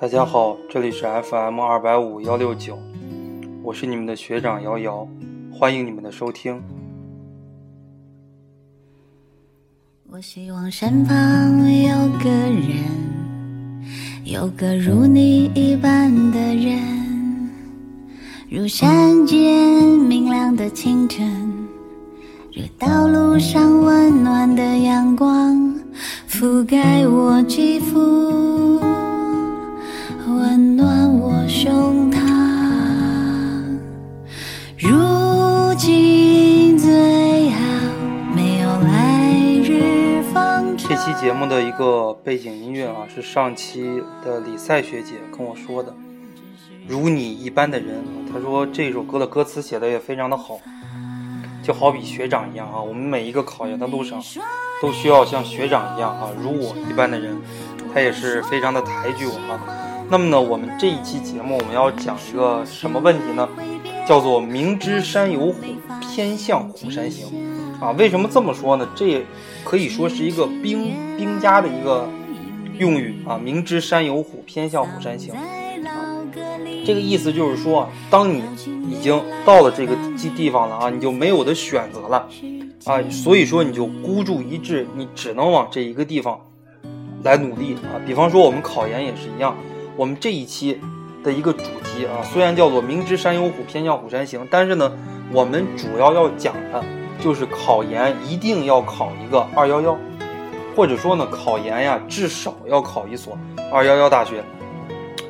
大家好，这里是 FM 二百五幺六九，我是你们的学长瑶瑶，欢迎你们的收听。我希望身旁有个人，有个如你一般的人，如山间明亮的清晨，如道路上温暖的阳光，覆盖我肌肤，胸膛。如今最好没有来日方。这期节目的一个背景音乐啊，是上期的李赛学姐跟我说的，《如你一般的人》啊，她说这首歌的歌词写的也非常的好，就好比学长一样啊，我们每一个考研的路上都需要像学长一样啊，如我一般的人，他也是非常的抬举我啊。那么呢，我们这一期节目我们要讲一个什么问题呢？叫做明知山有虎，偏向虎山行。啊，为什么这么说呢？这可以说是一个兵兵家的一个用语啊。明知山有虎，偏向虎山行。这个意思就是说，当你已经到了这个地地方了啊，你就没有的选择了啊，所以说你就孤注一掷，你只能往这一个地方来努力啊。比方说我们考研也是一样，我们这一期的一个主题啊，虽然叫做明知山有虎，偏向虎山行，但是呢，我们主要要讲的。就是考研一定要考一个二幺幺，或者说呢，考研呀至少要考一所二幺幺大学，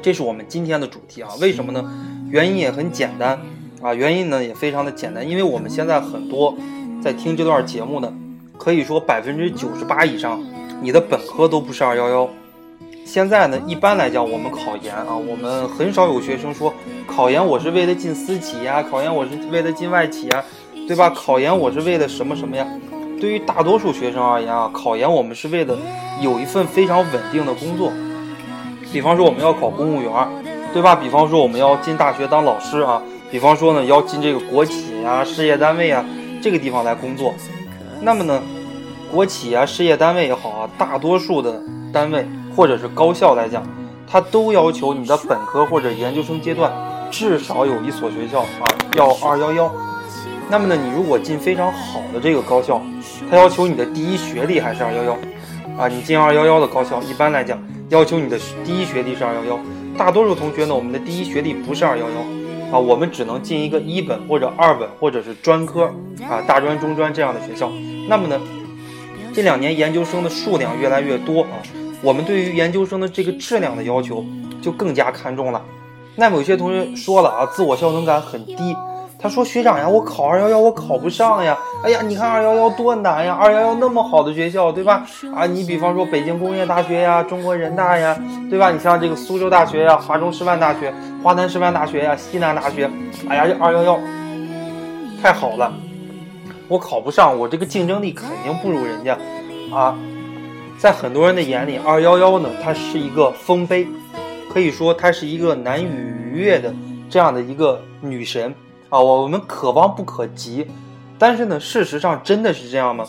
这是我们今天的主题啊。为什么呢？原因也很简单啊，原因呢也非常的简单，因为我们现在很多在听这段节目的，可以说百分之九十八以上，你的本科都不是二幺幺。现在呢，一般来讲，我们考研啊，我们很少有学生说考研我是为了进私企呀，考研我是为了进外企呀。对吧？考研我是为了什么什么呀？对于大多数学生而言啊，考研我们是为了有一份非常稳定的工作。比方说我们要考公务员，对吧？比方说我们要进大学当老师啊。比方说呢，要进这个国企呀、事业单位啊这个地方来工作。那么呢，国企啊、事业单位也好啊，大多数的单位或者是高校来讲，它都要求你的本科或者研究生阶段至少有一所学校啊要二幺幺。那么呢，你如果进非常好的这个高校，它要求你的第一学历还是二幺幺，啊，你进二幺幺的高校，一般来讲要求你的第一学历是二幺幺。大多数同学呢，我们的第一学历不是二幺幺，啊，我们只能进一个一本或者二本或者是专科，啊，大专、中专这样的学校。那么呢，这两年研究生的数量越来越多啊，我们对于研究生的这个质量的要求就更加看重了。那么有些同学说了啊，自我效能感很低。他说：“学长呀，我考二幺幺我考不上呀！哎呀，你看二幺幺多难呀！二幺幺那么好的学校，对吧？啊，你比方说北京工业大学呀、中国人大呀，对吧？你像这个苏州大学呀、华中师范大学、华南师范大学呀、西南大学，哎呀，这二幺幺太好了，我考不上，我这个竞争力肯定不如人家啊！在很多人的眼里，二幺幺呢，它是一个丰碑，可以说它是一个难以逾越的这样的一个女神。”啊，我们可望不可及，但是呢，事实上真的是这样吗？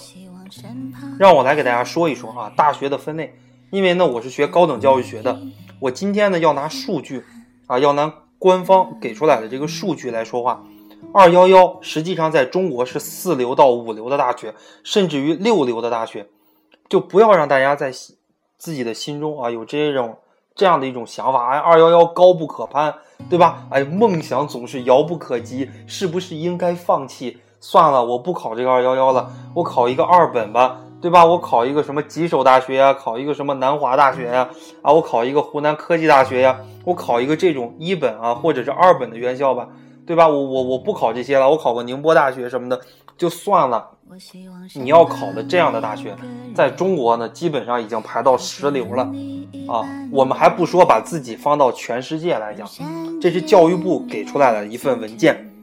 让我来给大家说一说啊，大学的分类。因为呢，我是学高等教育学的，我今天呢要拿数据啊，要拿官方给出来的这个数据来说话。二幺幺实际上在中国是四流到五流的大学，甚至于六流的大学，就不要让大家在自己的心中啊有这种。这样的一种想法，哎，二幺幺高不可攀，对吧？哎，梦想总是遥不可及，是不是应该放弃？算了，我不考这个二幺幺了，我考一个二本吧，对吧？我考一个什么吉首大学呀，考一个什么南华大学呀，啊，我考一个湖南科技大学呀，我考一个这种一本啊，或者是二本的院校吧，对吧？我我我不考这些了，我考个宁波大学什么的就算了。你要考的这样的大学，在中国呢，基本上已经排到十流了，啊，我们还不说把自己放到全世界来讲，这是教育部给出来的一份文件，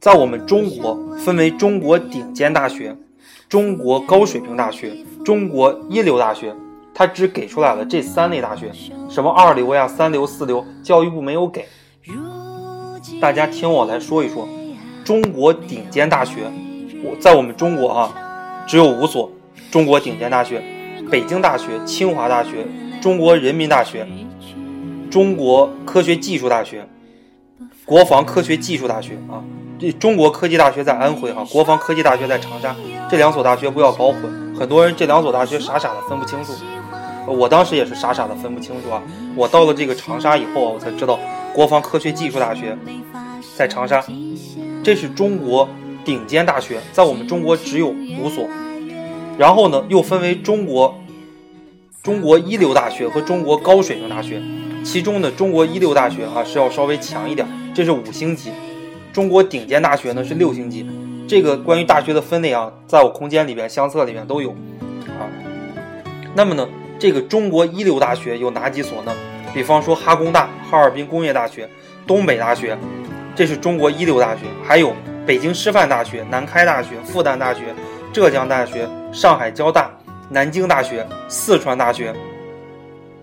在我们中国分为中国顶尖大学、中国高水平大学、中国一流大学，它只给出来了这三类大学，什么二流呀、三流、四流，教育部没有给。大家听我来说一说，中国顶尖大学。我在我们中国啊，只有五所中国顶尖大学：北京大学、清华大学、中国人民大学、中国科学技术大学、国防科学技术大学啊。这中国科技大学在安徽哈，国防科技大学在长沙，这两所大学不要搞混。很多人这两所大学傻傻的分不清楚，我当时也是傻傻的分不清楚啊。我到了这个长沙以后啊，我才知道国防科学技术大学在长沙，这是中国顶尖大学，在我们中国只有五所。然后呢，又分为中国中国一流大学和中国高水平大学，其中呢，中国一流大学啊是要稍微强一点，这是五星级。中国顶尖大学呢是六星级，这个关于大学的分类啊，在我空间里边相册里面都有，啊，那么呢，这个中国一流大学有哪几所呢？比方说哈工大、哈尔滨工业大学、东北大学，这是中国一流大学，还有北京师范大学、南开大学、复旦大学、浙江大学、上海交大、南京大学、四川大学，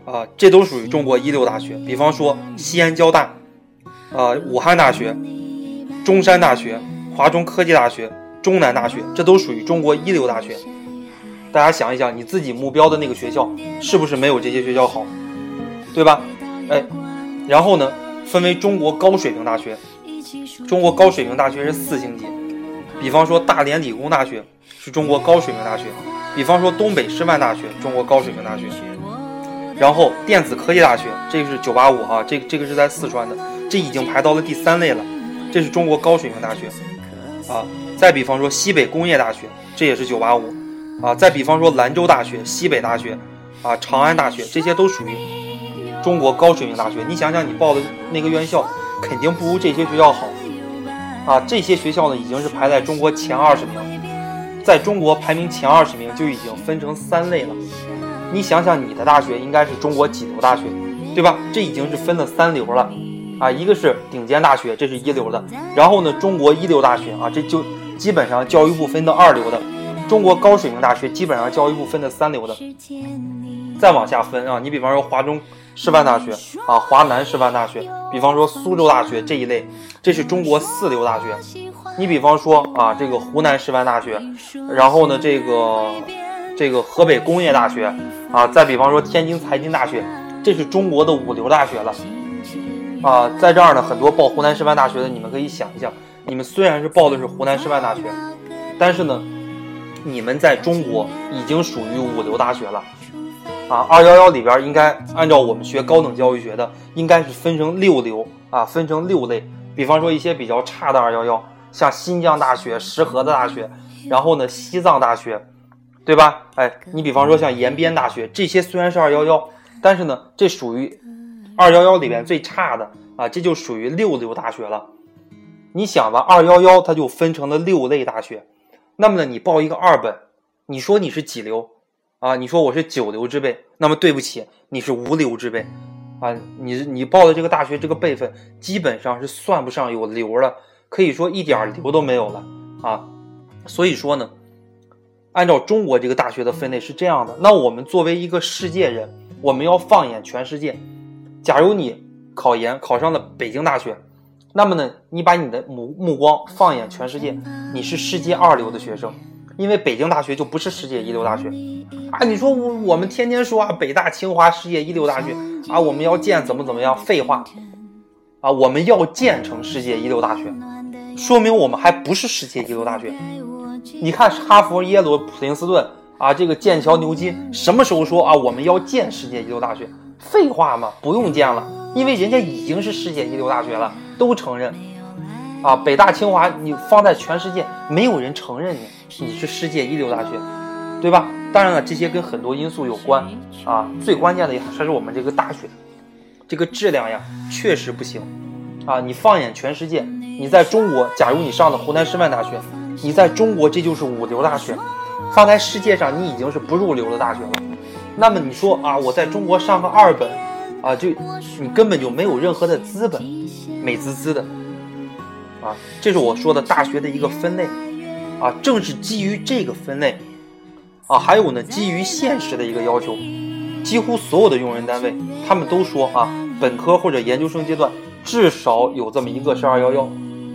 啊，这都属于中国一流大学。比方说西安交大，啊，武汉大学。中山大学、华中科技大学、中南大学，这都属于中国一流大学。大家想一想，你自己目标的那个学校是不是没有这些学校好？对吧？哎，然后呢，分为中国高水平大学。中国高水平大学是四星级，比方说大连理工大学是中国高水平大学，比方说东北师范大学，中国高水平大学。然后电子科技大学，这个是九八五哈，这个这个是在四川的，这已经排到了第三类了。这是中国高水平大学，啊，再比方说西北工业大学，这也是九八五，啊，再比方说兰州大学、西北大学，啊，长安大学，这些都属于中国高水平大学。你想想，你报的那个院校，肯定不如这些学校好，啊，这些学校呢，已经是排在中国前二十名，在中国排名前二十名就已经分成三类了。你想想，你的大学应该是中国几流大学，对吧？这已经是分了三流了。啊，一个是顶尖大学，这是一流的。然后呢，中国一流大学啊，这就基本上教育部分的二流的。中国高水平大学基本上教育部分的三流的。再往下分啊，你比方说华中师范大学啊，华南师范大学，比方说苏州大学这一类，这是中国四流大学。你比方说啊，这个湖南师范大学，然后呢，这个这个河北工业大学啊，再比方说天津财经大学，这是中国的五流大学了。啊，在这儿呢，很多报湖南师范大学的，你们可以想一想，你们虽然是报的是湖南师范大学，但是呢，你们在中国已经属于五流大学了。啊，二幺幺里边应该按照我们学高等教育学的，应该是分成六流啊，分成六类。比方说一些比较差的二幺幺，像新疆大学、石河子大学，然后呢，西藏大学，对吧？哎，你比方说像延边大学，这些虽然是二幺幺，但是呢，这属于。二幺幺里边最差的啊，这就属于六流大学了。你想吧，二幺幺它就分成了六类大学，那么呢，你报一个二本，你说你是几流啊？你说我是九流之辈，那么对不起，你是无流之辈啊！你你报的这个大学这个辈分，基本上是算不上有流了，可以说一点流都没有了啊！所以说呢，按照中国这个大学的分类是这样的，那我们作为一个世界人，我们要放眼全世界。假如你考研考上了北京大学，那么呢，你把你的目目光放眼全世界，你是世界二流的学生，因为北京大学就不是世界一流大学啊！你说我我们天天说啊，北大清华世界一流大学啊，我们要建怎么怎么样？废话啊，我们要建成世界一流大学，说明我们还不是世界一流大学。你看哈佛、耶鲁、普林斯顿啊，这个剑桥、牛津，什么时候说啊，我们要建世界一流大学？废话嘛，不用建了，因为人家已经是世界一流大学了，都承认。啊，北大清华你放在全世界，没有人承认你，你是世界一流大学，对吧？当然了，这些跟很多因素有关啊，最关键的还是我们这个大学，这个质量呀，确实不行。啊，你放眼全世界，你在中国，假如你上的湖南师范大学，你在中国这就是五流大学，放在世界上你已经是不入流的大学了。那么你说啊，我在中国上个二本，啊，就你根本就没有任何的资本，美滋滋的，啊，这是我说的大学的一个分类，啊，正是基于这个分类，啊，还有呢，基于现实的一个要求，几乎所有的用人单位他们都说啊，本科或者研究生阶段至少有这么一个是二幺幺，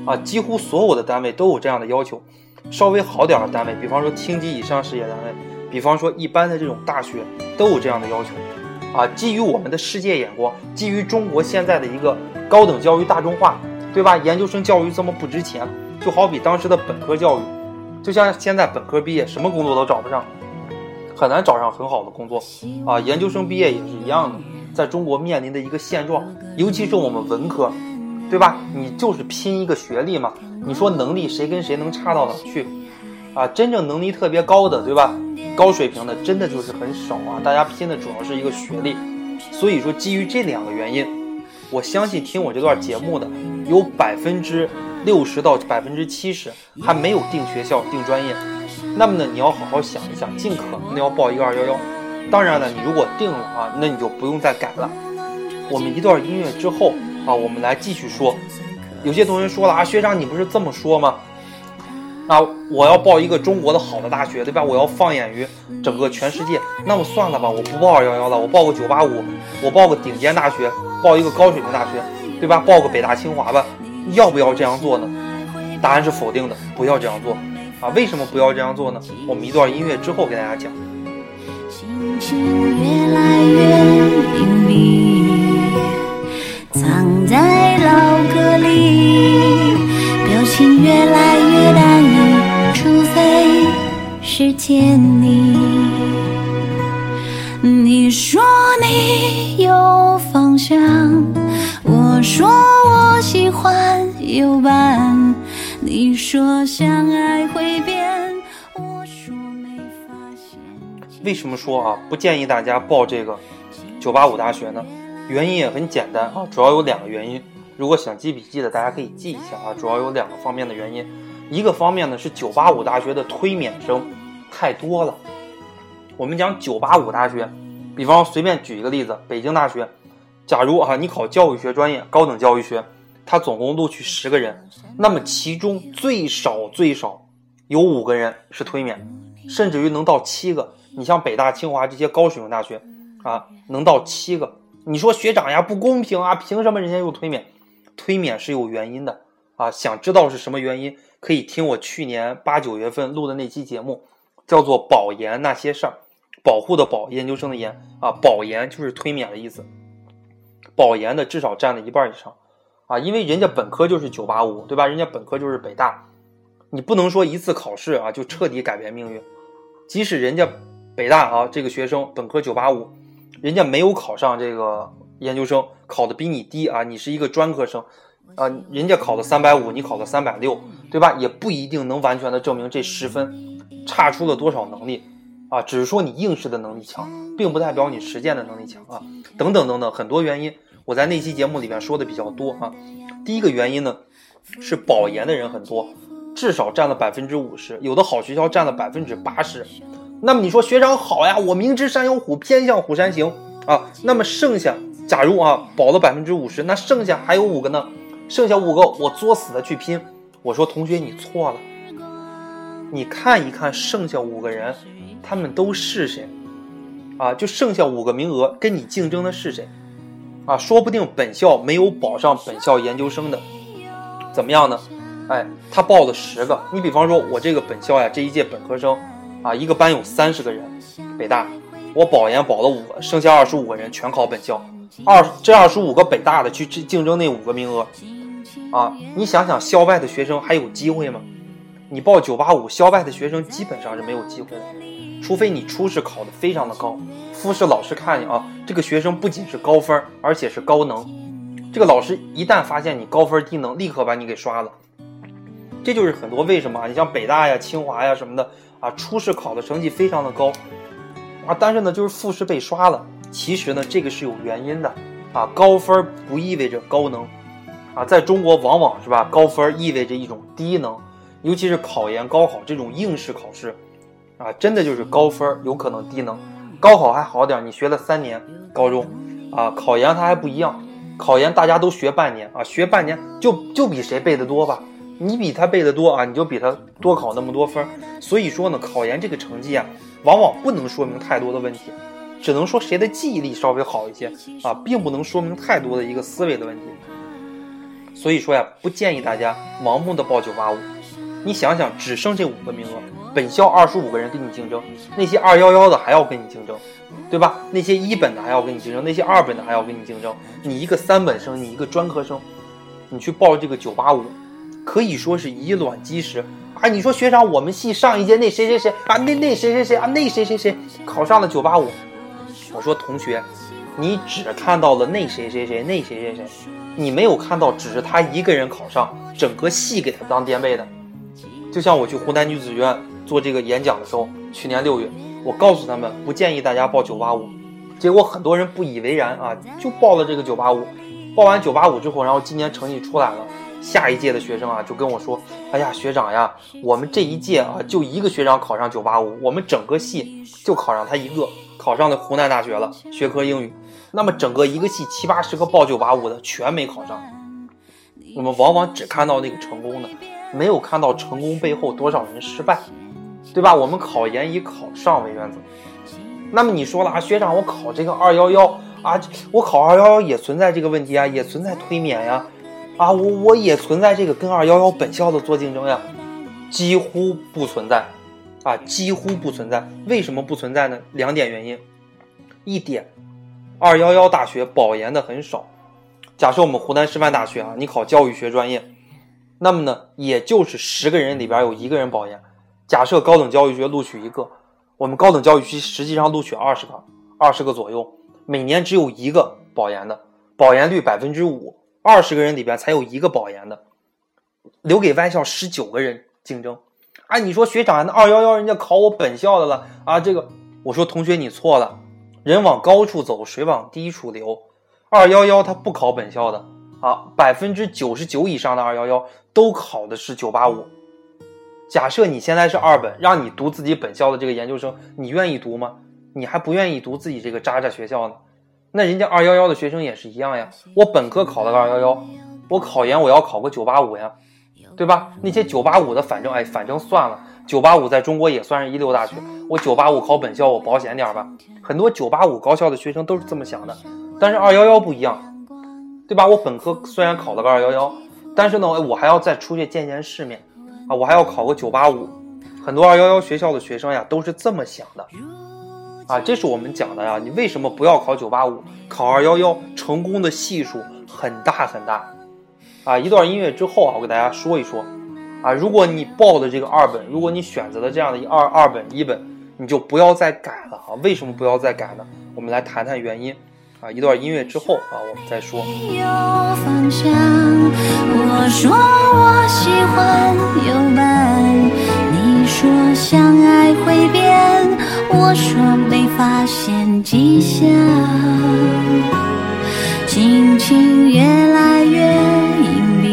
啊，几乎所有的单位都有这样的要求，稍微好点的单位，比方说厅级以上事业单位。比方说，一般的这种大学都有这样的要求，啊，基于我们的世界眼光，基于中国现在的一个高等教育大众化，对吧？研究生教育这么不值钱，就好比当时的本科教育，就像现在本科毕业什么工作都找不上，很难找上很好的工作啊。研究生毕业也是一样的，在中国面临的一个现状，尤其是我们文科，对吧？你就是拼一个学历嘛，你说能力谁跟谁能差到哪去？啊，真正能力特别高的，对吧？高水平的真的就是很少啊！大家拼的主要是一个学历，所以说基于这两个原因，我相信听我这段节目的有百分之六十到百分之七十还没有定学校、定专业。那么呢，你要好好想一想，尽可能的要报一个二幺幺。当然了，你如果定了啊，那你就不用再改了。我们一段音乐之后啊，我们来继续说。有些同学说了啊，学长你不是这么说吗？那我要报一个中国的好的大学，对吧？我要放眼于整个全世界。那么算了吧，我不报二幺幺了，我报个九八五，我报个顶尖大学，报一个高水平大学，对吧？报个北大清华吧。要不要这样做呢？答案是否定的，不要这样做啊！为什么不要这样做呢？我们一段音乐之后给大家讲。藏在老歌里，表情越来见你，你说你有方向，我说我喜欢有伴。你说相爱会变，我说没发现。为什么说啊不建议大家报这个九八五大学呢？原因也很简单啊，主要有两个原因。如果想记笔记的，大家可以记一下啊，主要有两个方面的原因。一个方面呢是九八五大学的推免生太多了。我们讲九八五大学，比方随便举一个例子，北京大学，假如啊你考教育学专业，高等教育学，它总共录取十个人，那么其中最少最少有五个人是推免，甚至于能到七个。你像北大、清华这些高水平大学啊，能到七个。你说学长呀不公平啊，凭什么人家又推免？推免是有原因的啊，想知道是什么原因？可以听我去年八九月份录的那期节目，叫做“保研那些事儿”，保护的保，研究生的研啊，保研就是推免的意思。保研的至少占了一半以上啊，因为人家本科就是九八五，对吧？人家本科就是北大，你不能说一次考试啊就彻底改变命运。即使人家北大啊这个学生本科九八五，人家没有考上这个研究生，考的比你低啊，你是一个专科生。啊，人家考了三百五，你考了三百六，对吧？也不一定能完全的证明这十分差出了多少能力啊，只是说你应试的能力强，并不代表你实践的能力强啊，等等等等，很多原因，我在那期节目里面说的比较多啊。第一个原因呢，是保研的人很多，至少占了百分之五十，有的好学校占了百分之八十。那么你说学长好呀，我明知山有虎，偏向虎山行啊。那么剩下，假如啊保了百分之五十，那剩下还有五个呢？剩下五个，我作死的去拼。我说同学，你错了。你看一看剩下五个人，他们都是谁？啊，就剩下五个名额，跟你竞争的是谁？啊，说不定本校没有保上本校研究生的，怎么样呢？哎，他报了十个。你比方说，我这个本校呀，这一届本科生，啊，一个班有三十个人，北大，我保研保了五个，剩下二十五个人全考本校。二这二十五个北大的去竞竞争那五个名额。啊，你想想，校外的学生还有机会吗？你报九八五，校外的学生基本上是没有机会的，除非你初试考的非常的高，复试老师看你啊，这个学生不仅是高分，而且是高能，这个老师一旦发现你高分低能，立刻把你给刷了。这就是很多为什么啊，你像北大呀、清华呀什么的啊，初试考的成绩非常的高，啊，但是呢，就是复试被刷了。其实呢，这个是有原因的，啊，高分不意味着高能。啊，在中国往往是吧，高分意味着一种低能，尤其是考研、高考这种应试考试，啊，真的就是高分有可能低能。高考还好点，你学了三年高中，啊，考研它还不一样，考研大家都学半年啊，学半年就就比谁背的多吧，你比他背的多啊，你就比他多考那么多分。所以说呢，考研这个成绩啊，往往不能说明太多的问题，只能说谁的记忆力稍微好一些啊，并不能说明太多的一个思维的问题。所以说呀，不建议大家盲目的报九八五，你想想，只剩这五个名额，本校二十五个人跟你竞争，那些二幺幺的还要跟你竞争，对吧？那些一本的还要跟你竞争，那些二本的还要跟你竞争。你一个三本生，你一个专科生，你去报这个九八五，可以说是以卵击石啊！你说学长，我们系上一届那谁谁谁啊，那那谁谁谁啊，那谁谁谁考上了九八五。我说同学，你只看到了那谁谁谁那谁谁谁，你没有看到只是他一个人考上，整个系给他当垫背的。就像我去湖南女子学院做这个演讲的时候，去年六月，我告诉他们不建议大家报九八五，结果很多人不以为然啊，就报了这个九八五。报完九八五之后，然后今年成绩出来了，下一届的学生啊就跟我说：“哎呀，学长呀，我们这一届啊就一个学长考上九八五，我们整个系就考上他一个，考上了湖南大学了，学科英语。那么整个一个系七八十个报九八五的全没考上。我们往往只看到那个成功的。”没有看到成功背后多少人失败，对吧？我们考研以考上为原则。那么你说了啊，学长，我考这个二幺幺啊，我考二幺幺也存在这个问题啊，也存在推免呀，啊，我我也存在这个跟二幺幺本校的做竞争呀，几乎不存在，啊，几乎不存在。为什么不存在呢？两点原因，一点，二幺幺大学保研的很少。假设我们湖南师范大学啊，你考教育学专业。那么呢，也就是十个人里边有一个人保研。假设高等教育学录取一个，我们高等教育区实际上录取二十个，二十个左右，每年只有一个保研的，保研率百分之五，二十个人里边才有一个保研的，留给外校十九个人竞争。啊，你说学长，那二幺幺人家考我本校的了啊？这个，我说同学你错了，人往高处走，水往低处流，二幺幺他不考本校的。啊，百分之九十九以上的二幺幺都考的是九八五。假设你现在是二本，让你读自己本校的这个研究生，你愿意读吗？你还不愿意读自己这个渣渣学校呢？那人家二幺幺的学生也是一样呀。我本科考了个二幺幺，我考研我要考个九八五呀，对吧？那些九八五的，反正哎，反正算了，九八五在中国也算是一流大学。我九八五考本校，我保险点吧。很多九八五高校的学生都是这么想的，但是二幺幺不一样。对吧？我本科虽然考了个二幺幺，但是呢，我还要再出去见见世面啊！我还要考个九八五。很多二幺幺学校的学生呀，都是这么想的啊！这是我们讲的呀。你为什么不要考九八五？考二幺幺成功的系数很大很大啊！一段音乐之后啊，我给大家说一说啊，如果你报的这个二本，如果你选择了这样的一二二本一本，你就不要再改了啊！为什么不要再改呢？我们来谈谈原因。啊，一段音乐之后啊，我们再说。有方向，我说我喜欢有伴，你说相爱会变，我说没发现迹象，心情越来越隐蔽，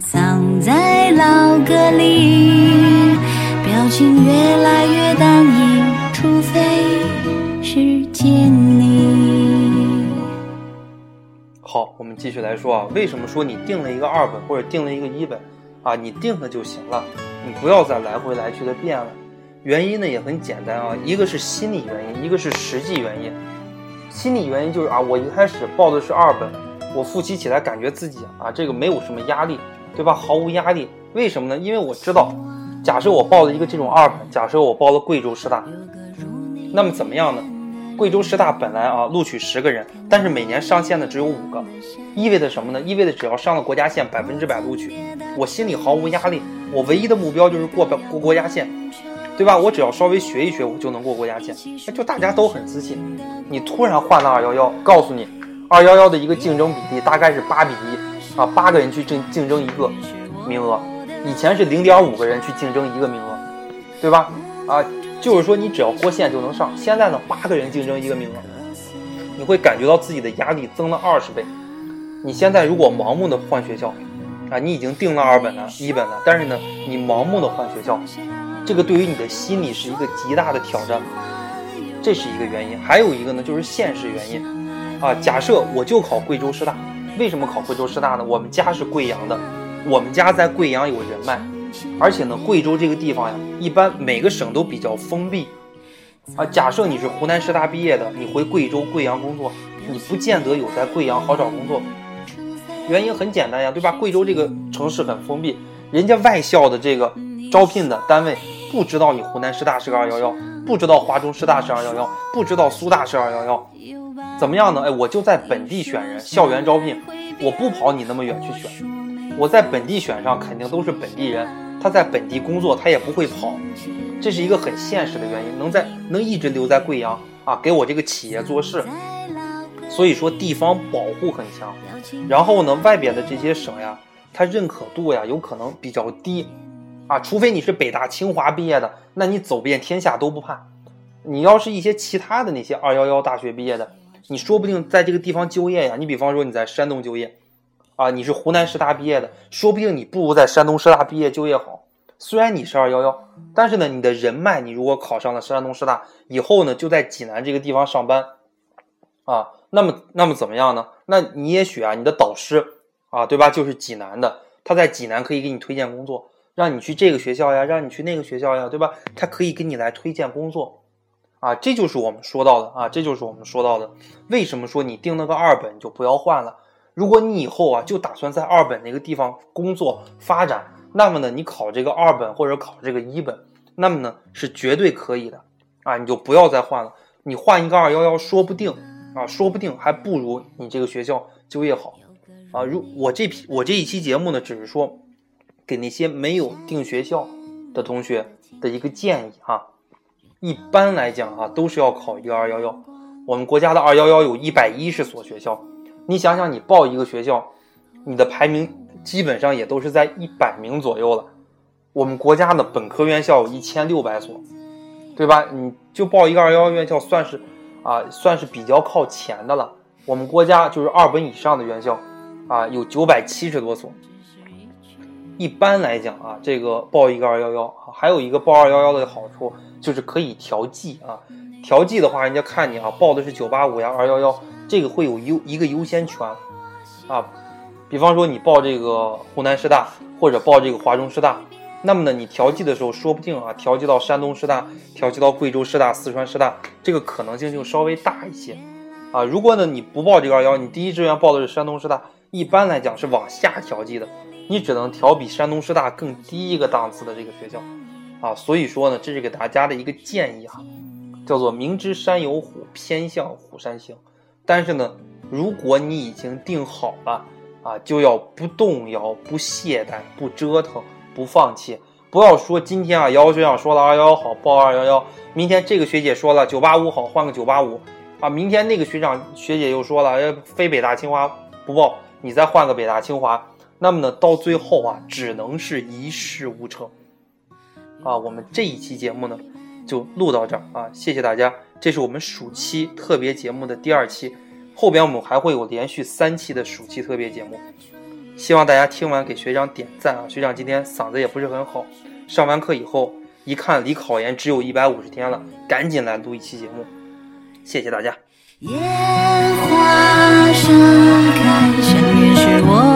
藏在老歌里，表情越来越淡逸，我们继续来说啊，为什么说你定了一个二本或者定了一个一本啊？你定了就行了，你不要再来回来去的变了。原因呢也很简单啊，一个是心理原因，一个是实际原因。心理原因就是啊，我一开始报的是二本，我复习起来感觉自己啊这个没有什么压力，对吧？毫无压力。为什么呢？因为我知道，假设我报了一个这种二本，假设我报了贵州师大，那么怎么样呢？贵州师大本来啊录取十个人，但是每年上线的只有五个，意味着什么呢？意味着只要上了国家线，百分之百录取，我心里毫无压力。我唯一的目标就是过过国家线，对吧？我只要稍微学一学，我就能过国家线。就大家都很自信。你突然换了二幺幺，告诉你，二幺幺的一个竞争比例大概是八比一啊，八个人去竞竞争一个名额，以前是零点五个人去竞争一个名额，对吧？啊。就是说，你只要过线就能上。现在呢，八个人竞争一个名额，你会感觉到自己的压力增了二十倍。你现在如果盲目的换学校，啊，你已经定了二本了、一本了，但是呢，你盲目的换学校，这个对于你的心理是一个极大的挑战。这是一个原因，还有一个呢，就是现实原因。啊，假设我就考贵州师大，为什么考贵州师大呢？我们家是贵阳的，我们家在贵阳有人脉。而且呢，贵州这个地方呀，一般每个省都比较封闭啊。假设你是湖南师大毕业的，你回贵州贵阳工作，你不见得有在贵阳好找工作。原因很简单呀，对吧？贵州这个城市很封闭，人家外校的这个招聘的单位不知道你湖南师大是个二幺幺，不知道华中师大是二幺幺，不知道苏大是二幺幺，怎么样呢？哎，我就在本地选人，校园招聘，我不跑你那么远去选，我在本地选上肯定都是本地人，他在本地工作，他也不会跑，这是一个很现实的原因，能在能一直留在贵阳啊，给我这个企业做事。所以说地方保护很强，然后呢，外边的这些省呀，它认可度呀有可能比较低，啊，除非你是北大清华毕业的，那你走遍天下都不怕。你要是一些其他的那些二幺幺大学毕业的，你说不定在这个地方就业呀。你比方说你在山东就业，啊，你是湖南师大毕业的，说不定你不如在山东师大毕业就业好。虽然你是二幺幺，但是呢，你的人脉，你如果考上了山东师大以后呢，就在济南这个地方上班，啊。那么，那么怎么样呢？那你也许啊，你的导师啊，对吧？就是济南的，他在济南可以给你推荐工作，让你去这个学校呀，让你去那个学校呀，对吧？他可以给你来推荐工作，啊，这就是我们说到的啊，这就是我们说到的。为什么说你定了个二本就不要换了？如果你以后啊就打算在二本那个地方工作发展，那么呢，你考这个二本或者考这个一本，那么呢是绝对可以的啊，你就不要再换了。你换一个二幺幺，说不定。啊，说不定还不如你这个学校就业好，啊，如我这批我这一期节目呢，只是说给那些没有定学校的同学的一个建议哈。一般来讲啊，都是要考一个二幺幺。我们国家的二幺幺有一百一十所学校，你想想，你报一个学校，你的排名基本上也都是在一百名左右了。我们国家的本科院校有一千六百所，对吧？你就报一个二幺幺院校，算是。啊，算是比较靠前的了。我们国家就是二本以上的院校，啊，有九百七十多所。一般来讲啊，这个报一个二幺幺，还有一个报二幺幺的好处就是可以调剂啊。调剂的话，人家看你啊，报的是九八五呀、二幺幺，这个会有优一个优先权啊。比方说你报这个湖南师大或者报这个华中师大。那么呢，你调剂的时候，说不定啊，调剂到山东师大，调剂到贵州师大、四川师大，这个可能性就稍微大一些，啊，如果呢你不报这个二幺，你第一志愿报的是山东师大，一般来讲是往下调剂的，你只能调比山东师大更低一个档次的这个学校，啊，所以说呢，这是给大家的一个建议哈，叫做明知山有虎，偏向虎山行。但是呢，如果你已经定好了啊，就要不动摇、不懈怠、不折腾。不放弃，不要说今天啊，姚学长说了二幺幺好报二幺幺，明天这个学姐说了九八五好换个九八五，啊，明天那个学长学姐又说了要非北大清华不报，你再换个北大清华，那么呢，到最后啊，只能是一事无成。啊，我们这一期节目呢，就录到这儿啊，谢谢大家，这是我们暑期特别节目的第二期，后边我们还会有连续三期的暑期特别节目。希望大家听完给学长点赞啊！学长今天嗓子也不是很好，上完课以后一看离考研只有一百五十天了，赶紧来录一期节目，谢谢大家。花盛开，是我。